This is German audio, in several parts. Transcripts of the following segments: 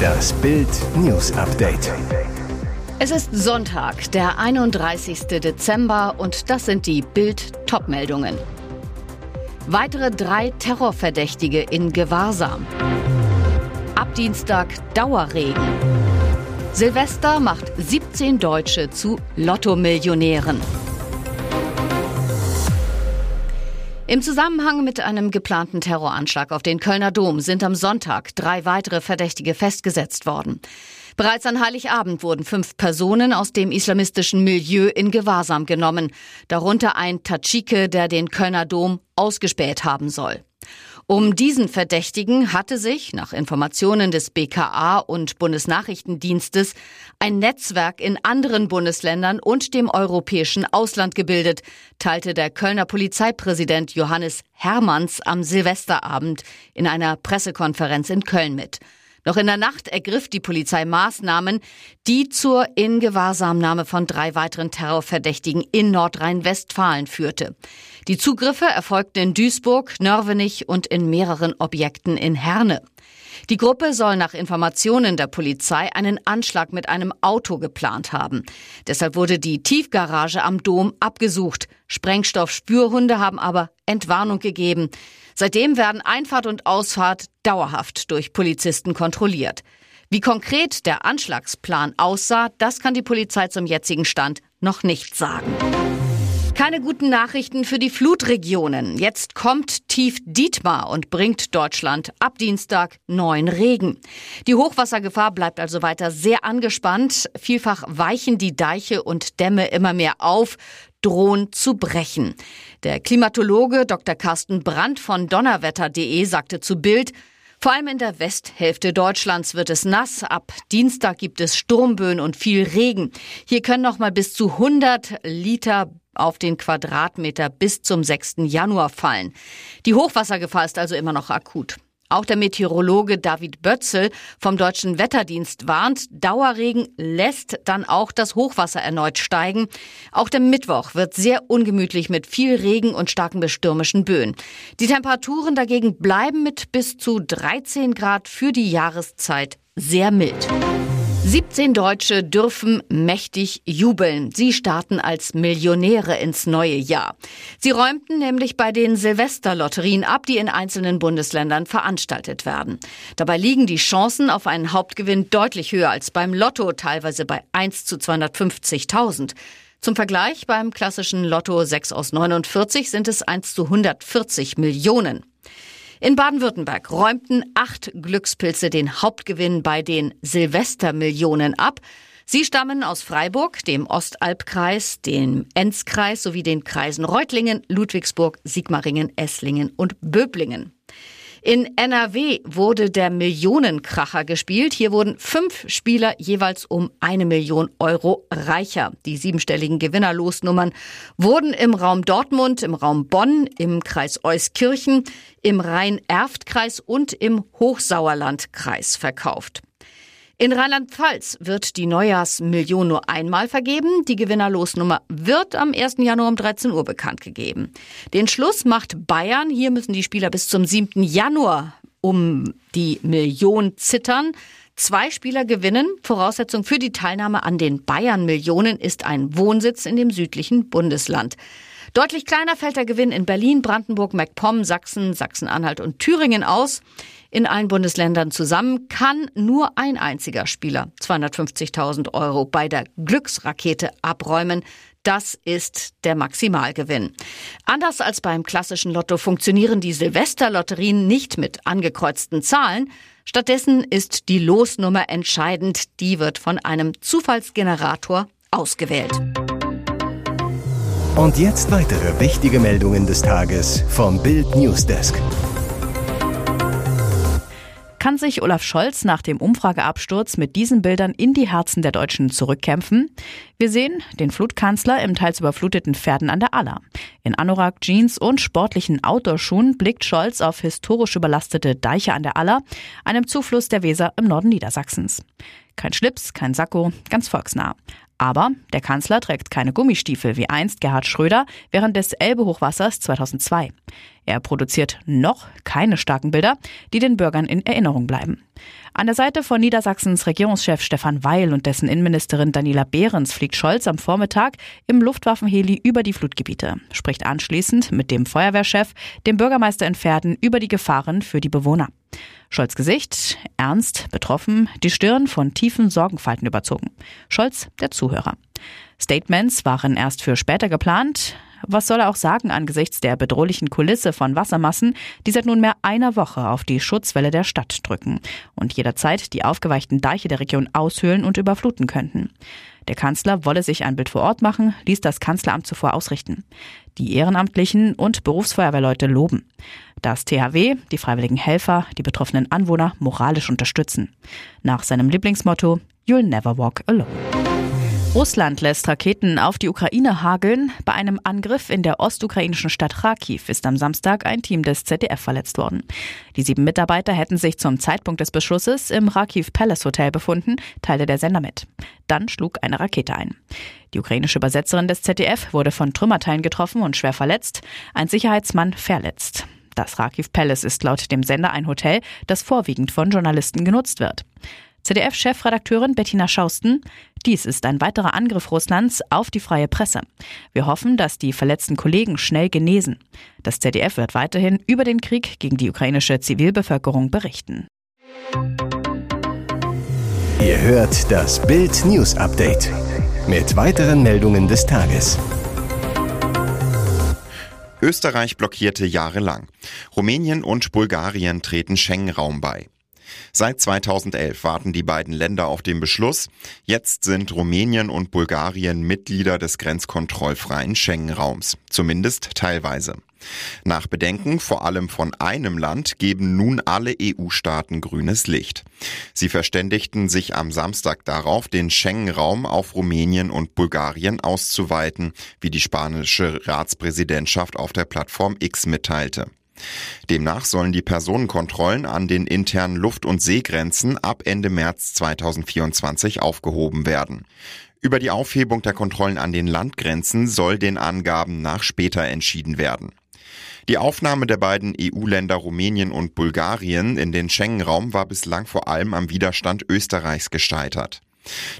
Das Bild News Update. Es ist Sonntag, der 31. Dezember und das sind die Bild Topmeldungen. Weitere drei Terrorverdächtige in Gewahrsam. Ab Dienstag Dauerregen. Silvester macht 17 Deutsche zu Lottomillionären. Im Zusammenhang mit einem geplanten Terroranschlag auf den Kölner Dom sind am Sonntag drei weitere Verdächtige festgesetzt worden. Bereits an Heiligabend wurden fünf Personen aus dem islamistischen Milieu in Gewahrsam genommen, darunter ein Tatschike, der den Kölner Dom ausgespäht haben soll. Um diesen Verdächtigen hatte sich, nach Informationen des BKA und Bundesnachrichtendienstes, ein Netzwerk in anderen Bundesländern und dem europäischen Ausland gebildet, teilte der Kölner Polizeipräsident Johannes Hermanns am Silvesterabend in einer Pressekonferenz in Köln mit. Noch in der Nacht ergriff die Polizei Maßnahmen, die zur Ingewahrsamnahme von drei weiteren Terrorverdächtigen in Nordrhein-Westfalen führte. Die Zugriffe erfolgten in Duisburg, Nörvenich und in mehreren Objekten in Herne. Die Gruppe soll nach Informationen der Polizei einen Anschlag mit einem Auto geplant haben. Deshalb wurde die Tiefgarage am Dom abgesucht. Sprengstoffspürhunde haben aber Entwarnung gegeben. Seitdem werden Einfahrt und Ausfahrt dauerhaft durch Polizisten kontrolliert. Wie konkret der Anschlagsplan aussah, das kann die Polizei zum jetzigen Stand noch nicht sagen. Keine guten Nachrichten für die Flutregionen. Jetzt kommt tief Dietmar und bringt Deutschland ab Dienstag neuen Regen. Die Hochwassergefahr bleibt also weiter sehr angespannt. Vielfach weichen die Deiche und Dämme immer mehr auf drohen zu brechen. Der Klimatologe Dr. Carsten Brandt von donnerwetter.de sagte zu Bild, vor allem in der Westhälfte Deutschlands wird es nass. Ab Dienstag gibt es Sturmböen und viel Regen. Hier können noch mal bis zu 100 Liter auf den Quadratmeter bis zum 6. Januar fallen. Die Hochwassergefahr ist also immer noch akut. Auch der Meteorologe David Bötzel vom Deutschen Wetterdienst warnt, Dauerregen lässt dann auch das Hochwasser erneut steigen. Auch der Mittwoch wird sehr ungemütlich mit viel Regen und starken bestürmischen Böen. Die Temperaturen dagegen bleiben mit bis zu 13 Grad für die Jahreszeit sehr mild. 17 Deutsche dürfen mächtig jubeln. Sie starten als Millionäre ins neue Jahr. Sie räumten nämlich bei den Silvesterlotterien ab, die in einzelnen Bundesländern veranstaltet werden. Dabei liegen die Chancen auf einen Hauptgewinn deutlich höher als beim Lotto, teilweise bei 1 zu 250.000. Zum Vergleich beim klassischen Lotto 6 aus 49 sind es 1 zu 140 Millionen. In Baden-Württemberg räumten acht Glückspilze den Hauptgewinn bei den Silvestermillionen ab. Sie stammen aus Freiburg, dem Ostalbkreis, dem Enzkreis sowie den Kreisen Reutlingen, Ludwigsburg, Sigmaringen, Esslingen und Böblingen. In NRW wurde der Millionenkracher gespielt. Hier wurden fünf Spieler jeweils um eine Million Euro reicher. Die siebenstelligen Gewinnerlosnummern wurden im Raum Dortmund, im Raum Bonn, im Kreis Euskirchen, im Rhein-Erft-Kreis und im Hochsauerlandkreis verkauft. In Rheinland-Pfalz wird die Neujahrsmillion nur einmal vergeben. Die Gewinnerlosnummer wird am 1. Januar um 13 Uhr bekannt gegeben. Den Schluss macht Bayern. Hier müssen die Spieler bis zum 7. Januar um die Million zittern. Zwei Spieler gewinnen. Voraussetzung für die Teilnahme an den Bayern-Millionen ist ein Wohnsitz in dem südlichen Bundesland. Deutlich kleiner fällt der Gewinn in Berlin, Brandenburg, MacPom, Sachsen, Sachsen-Anhalt und Thüringen aus. In allen Bundesländern zusammen kann nur ein einziger Spieler 250.000 Euro bei der Glücksrakete abräumen. Das ist der Maximalgewinn. Anders als beim klassischen Lotto funktionieren die Silvesterlotterien nicht mit angekreuzten Zahlen. Stattdessen ist die Losnummer entscheidend. Die wird von einem Zufallsgenerator ausgewählt. Und jetzt weitere wichtige Meldungen des Tages vom Bild Newsdesk kann sich Olaf Scholz nach dem Umfrageabsturz mit diesen Bildern in die Herzen der Deutschen zurückkämpfen? Wir sehen den Flutkanzler im teils überfluteten Pferden an der Aller. In Anorak, Jeans und sportlichen Outdoorschuhen blickt Scholz auf historisch überlastete Deiche an der Aller, einem Zufluss der Weser im Norden Niedersachsens. Kein Schlips, kein Sakko, ganz volksnah. Aber der Kanzler trägt keine Gummistiefel wie einst Gerhard Schröder während des Elbe-Hochwassers 2002. Er produziert noch keine starken Bilder, die den Bürgern in Erinnerung bleiben. An der Seite von Niedersachsens Regierungschef Stefan Weil und dessen Innenministerin Daniela Behrens fliegt Scholz am Vormittag im Luftwaffenheli über die Flutgebiete, spricht anschließend mit dem Feuerwehrchef, dem Bürgermeister in Pferden über die Gefahren für die Bewohner. Scholz Gesicht, ernst, betroffen, die Stirn von tiefen Sorgenfalten überzogen. Scholz, der Zuhörer. Statements waren erst für später geplant. Was soll er auch sagen angesichts der bedrohlichen Kulisse von Wassermassen, die seit nunmehr einer Woche auf die Schutzwelle der Stadt drücken und jederzeit die aufgeweichten Deiche der Region aushöhlen und überfluten könnten? Der Kanzler wolle sich ein Bild vor Ort machen, ließ das Kanzleramt zuvor ausrichten. Die Ehrenamtlichen und Berufsfeuerwehrleute loben. Das THW, die freiwilligen Helfer, die betroffenen Anwohner moralisch unterstützen. Nach seinem Lieblingsmotto You'll never walk alone. Russland lässt Raketen auf die Ukraine hageln. Bei einem Angriff in der ostukrainischen Stadt Kharkiv ist am Samstag ein Team des ZDF verletzt worden. Die sieben Mitarbeiter hätten sich zum Zeitpunkt des Beschlusses im Kharkiv Palace Hotel befunden, teilte der Sender mit. Dann schlug eine Rakete ein. Die ukrainische Übersetzerin des ZDF wurde von Trümmerteilen getroffen und schwer verletzt, ein Sicherheitsmann verletzt. Das Kharkiv Palace ist laut dem Sender ein Hotel, das vorwiegend von Journalisten genutzt wird. ZDF-Chefredakteurin Bettina Schausten. Dies ist ein weiterer Angriff Russlands auf die freie Presse. Wir hoffen, dass die verletzten Kollegen schnell genesen. Das ZDF wird weiterhin über den Krieg gegen die ukrainische Zivilbevölkerung berichten. Ihr hört das Bild News Update mit weiteren Meldungen des Tages. Österreich blockierte jahrelang. Rumänien und Bulgarien treten Schengen-Raum bei. Seit 2011 warten die beiden Länder auf den Beschluss. Jetzt sind Rumänien und Bulgarien Mitglieder des grenzkontrollfreien Schengen-Raums, zumindest teilweise. Nach Bedenken vor allem von einem Land geben nun alle EU-Staaten grünes Licht. Sie verständigten sich am Samstag darauf, den Schengen-Raum auf Rumänien und Bulgarien auszuweiten, wie die spanische Ratspräsidentschaft auf der Plattform X mitteilte. Demnach sollen die Personenkontrollen an den internen Luft- und Seegrenzen ab Ende März 2024 aufgehoben werden. Über die Aufhebung der Kontrollen an den Landgrenzen soll den Angaben nach später entschieden werden. Die Aufnahme der beiden EU-Länder Rumänien und Bulgarien in den Schengen-Raum war bislang vor allem am Widerstand Österreichs gescheitert.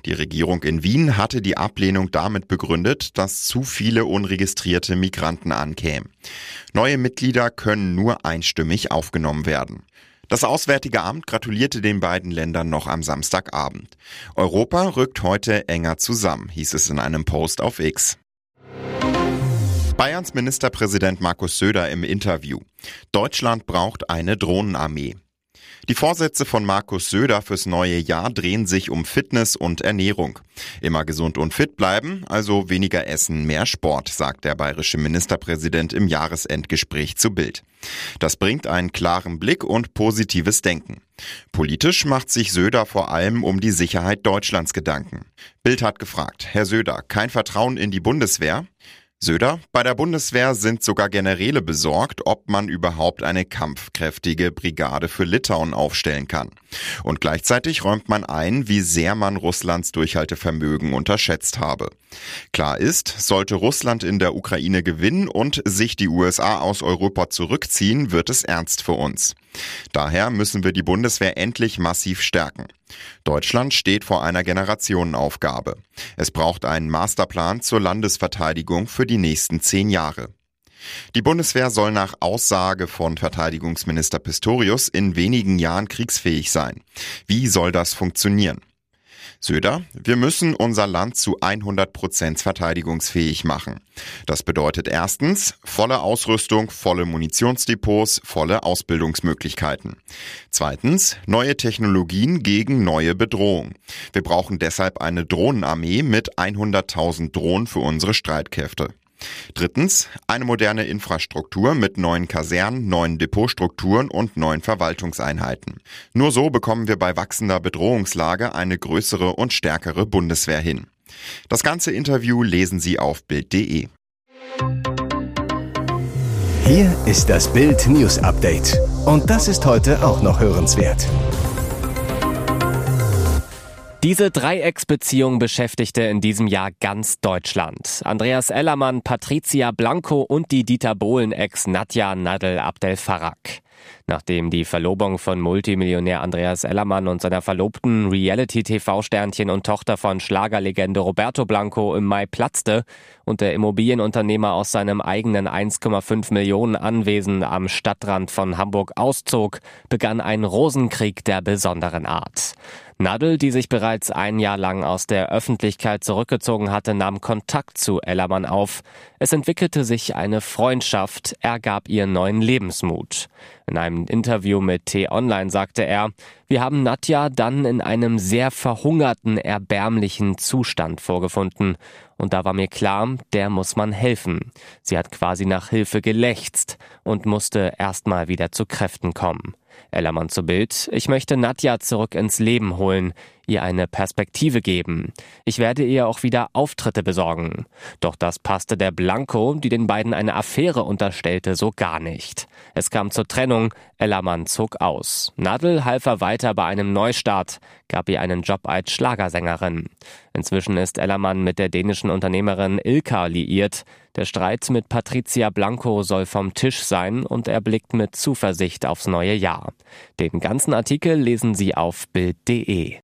Die Regierung in Wien hatte die Ablehnung damit begründet, dass zu viele unregistrierte Migranten ankämen. Neue Mitglieder können nur einstimmig aufgenommen werden. Das Auswärtige Amt gratulierte den beiden Ländern noch am Samstagabend. Europa rückt heute enger zusammen, hieß es in einem Post auf X. Bayerns Ministerpräsident Markus Söder im Interview. Deutschland braucht eine Drohnenarmee. Die Vorsätze von Markus Söder fürs neue Jahr drehen sich um Fitness und Ernährung. Immer gesund und fit bleiben, also weniger essen, mehr Sport, sagt der bayerische Ministerpräsident im Jahresendgespräch zu Bild. Das bringt einen klaren Blick und positives Denken. Politisch macht sich Söder vor allem um die Sicherheit Deutschlands Gedanken. Bild hat gefragt, Herr Söder, kein Vertrauen in die Bundeswehr? Söder, bei der Bundeswehr sind sogar Generäle besorgt, ob man überhaupt eine kampfkräftige Brigade für Litauen aufstellen kann. Und gleichzeitig räumt man ein, wie sehr man Russlands Durchhaltevermögen unterschätzt habe. Klar ist, sollte Russland in der Ukraine gewinnen und sich die USA aus Europa zurückziehen, wird es ernst für uns. Daher müssen wir die Bundeswehr endlich massiv stärken. Deutschland steht vor einer Generationenaufgabe. Es braucht einen Masterplan zur Landesverteidigung für die nächsten zehn Jahre. Die Bundeswehr soll nach Aussage von Verteidigungsminister Pistorius in wenigen Jahren kriegsfähig sein. Wie soll das funktionieren? Söder, wir müssen unser Land zu 100 Prozent verteidigungsfähig machen. Das bedeutet erstens volle Ausrüstung, volle Munitionsdepots, volle Ausbildungsmöglichkeiten. Zweitens neue Technologien gegen neue Bedrohungen. Wir brauchen deshalb eine Drohnenarmee mit 100.000 Drohnen für unsere Streitkräfte. Drittens, eine moderne Infrastruktur mit neuen Kasernen, neuen Depotstrukturen und neuen Verwaltungseinheiten. Nur so bekommen wir bei wachsender Bedrohungslage eine größere und stärkere Bundeswehr hin. Das ganze Interview lesen Sie auf Bild.de. Hier ist das Bild News Update. Und das ist heute auch noch hörenswert. Diese Dreiecksbeziehung beschäftigte in diesem Jahr ganz Deutschland. Andreas Ellermann, Patricia Blanco und die Dieter Bohlen-Ex Nadja Nadel Abdel Farag. Nachdem die Verlobung von Multimillionär Andreas Ellermann und seiner Verlobten Reality-TV-Sternchen und Tochter von Schlagerlegende Roberto Blanco im Mai platzte und der Immobilienunternehmer aus seinem eigenen 1,5 Millionen Anwesen am Stadtrand von Hamburg auszog, begann ein Rosenkrieg der besonderen Art. Nadel, die sich bereits ein Jahr lang aus der Öffentlichkeit zurückgezogen hatte, nahm Kontakt zu Ellermann auf. Es entwickelte sich eine Freundschaft, er gab ihr neuen Lebensmut. In einem Interview mit T-Online sagte er, wir haben Nadja dann in einem sehr verhungerten, erbärmlichen Zustand vorgefunden. Und da war mir klar, der muss man helfen. Sie hat quasi nach Hilfe gelächzt und musste erstmal wieder zu Kräften kommen. Ellermann zu Bild. Ich möchte Nadja zurück ins Leben holen, ihr eine Perspektive geben. Ich werde ihr auch wieder Auftritte besorgen. Doch das passte der Blanco, die den beiden eine Affäre unterstellte, so gar nicht. Es kam zur Trennung, Ellermann zog aus. Nadel half er weiter bei einem Neustart, gab ihr einen Job als Schlagersängerin. Inzwischen ist Ellermann mit der dänischen Unternehmerin Ilka liiert. Der Streit mit Patricia Blanco soll vom Tisch sein und er blickt mit Zuversicht aufs neue Jahr. Den ganzen Artikel lesen Sie auf Bild.de.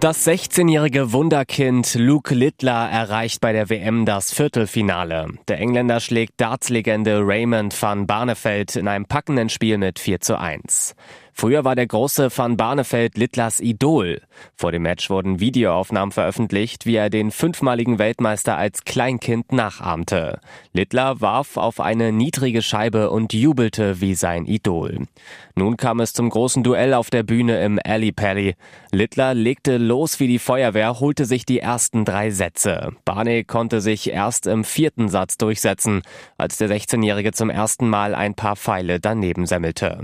Das 16-jährige Wunderkind Luke Littler erreicht bei der WM das Viertelfinale. Der Engländer schlägt Dartslegende Raymond van Barneveld in einem packenden Spiel mit 4 zu 1. Früher war der große Van Barneveld Littlers Idol. Vor dem Match wurden Videoaufnahmen veröffentlicht, wie er den fünfmaligen Weltmeister als Kleinkind nachahmte. Littler warf auf eine niedrige Scheibe und jubelte wie sein Idol. Nun kam es zum großen Duell auf der Bühne im Alley Pally. Littler legte los wie die Feuerwehr, holte sich die ersten drei Sätze. Barney konnte sich erst im vierten Satz durchsetzen, als der 16-Jährige zum ersten Mal ein paar Pfeile daneben semmelte.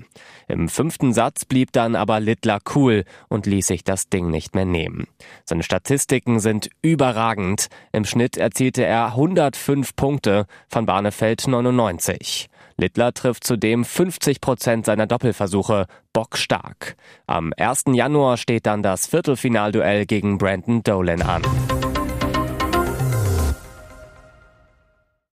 Im fünften Satz blieb dann aber Littler cool und ließ sich das Ding nicht mehr nehmen. Seine Statistiken sind überragend. Im Schnitt erzielte er 105 Punkte, von Barnefeld 99. Littler trifft zudem 50 Prozent seiner Doppelversuche, bockstark. Am 1. Januar steht dann das Viertelfinalduell gegen Brandon Dolan an.